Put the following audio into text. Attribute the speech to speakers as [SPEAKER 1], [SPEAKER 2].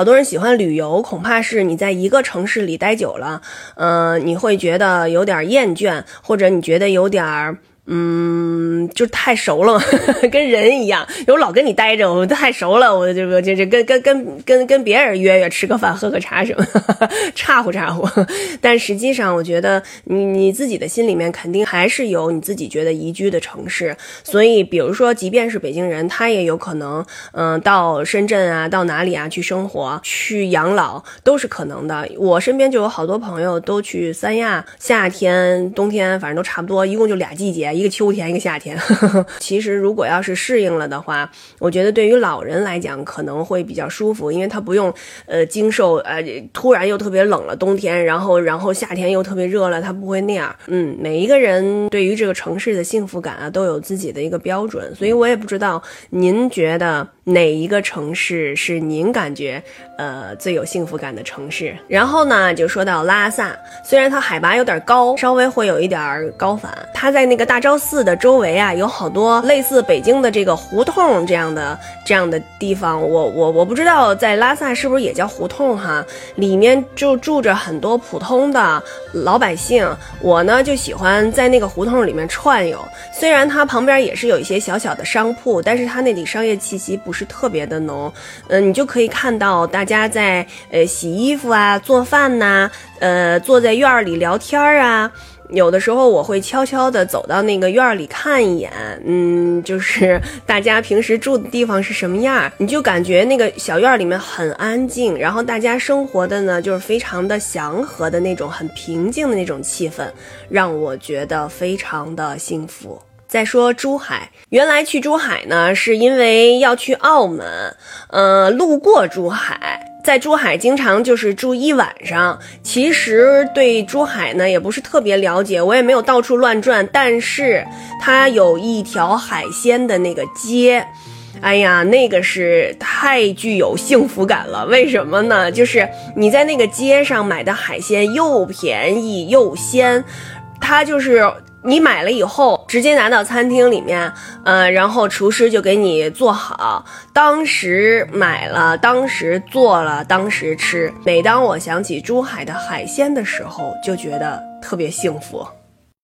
[SPEAKER 1] 好多人喜欢旅游，恐怕是你在一个城市里待久了，呃，你会觉得有点厌倦，或者你觉得有点儿。嗯，就太熟了，跟人一样。我老跟你待着，我太熟了，我就就就跟跟跟跟跟别人约约吃个饭、喝个茶什么，岔乎岔乎。但实际上，我觉得你你自己的心里面肯定还是有你自己觉得宜居的城市。所以，比如说，即便是北京人，他也有可能，嗯，到深圳啊，到哪里啊去生活、去养老都是可能的。我身边就有好多朋友都去三亚，夏天、冬天，反正都差不多，一共就俩季节。一个秋天，一个夏天。其实，如果要是适应了的话，我觉得对于老人来讲可能会比较舒服，因为他不用呃经受呃突然又特别冷了冬天，然后然后夏天又特别热了，他不会那样。嗯，每一个人对于这个城市的幸福感啊都有自己的一个标准，所以我也不知道您觉得哪一个城市是您感觉呃最有幸福感的城市。然后呢，就说到拉萨，虽然它海拔有点高，稍微会有一点高反，它在那个大昭。寺的周围啊，有好多类似北京的这个胡同这样的这样的地方。我我我不知道在拉萨是不是也叫胡同哈，里面就住着很多普通的老百姓。我呢就喜欢在那个胡同里面串悠，虽然它旁边也是有一些小小的商铺，但是它那里商业气息不是特别的浓。嗯，你就可以看到大家在呃洗衣服啊、做饭呐，呃坐在院儿里聊天啊。有的时候我会悄悄地走到那个院儿里看一眼，嗯，就是 大家平时住的地方是什么样，你就感觉那个小院儿里面很安静，然后大家生活的呢就是非常的祥和的那种很平静的那种气氛，让我觉得非常的幸福。再说珠海，原来去珠海呢是因为要去澳门，呃，路过珠海。在珠海经常就是住一晚上，其实对珠海呢也不是特别了解，我也没有到处乱转。但是它有一条海鲜的那个街，哎呀，那个是太具有幸福感了。为什么呢？就是你在那个街上买的海鲜又便宜又鲜，它就是。你买了以后，直接拿到餐厅里面，呃，然后厨师就给你做好，当时买了，当时做了，当时吃。每当我想起珠海的海鲜的时候，就觉得特别幸福。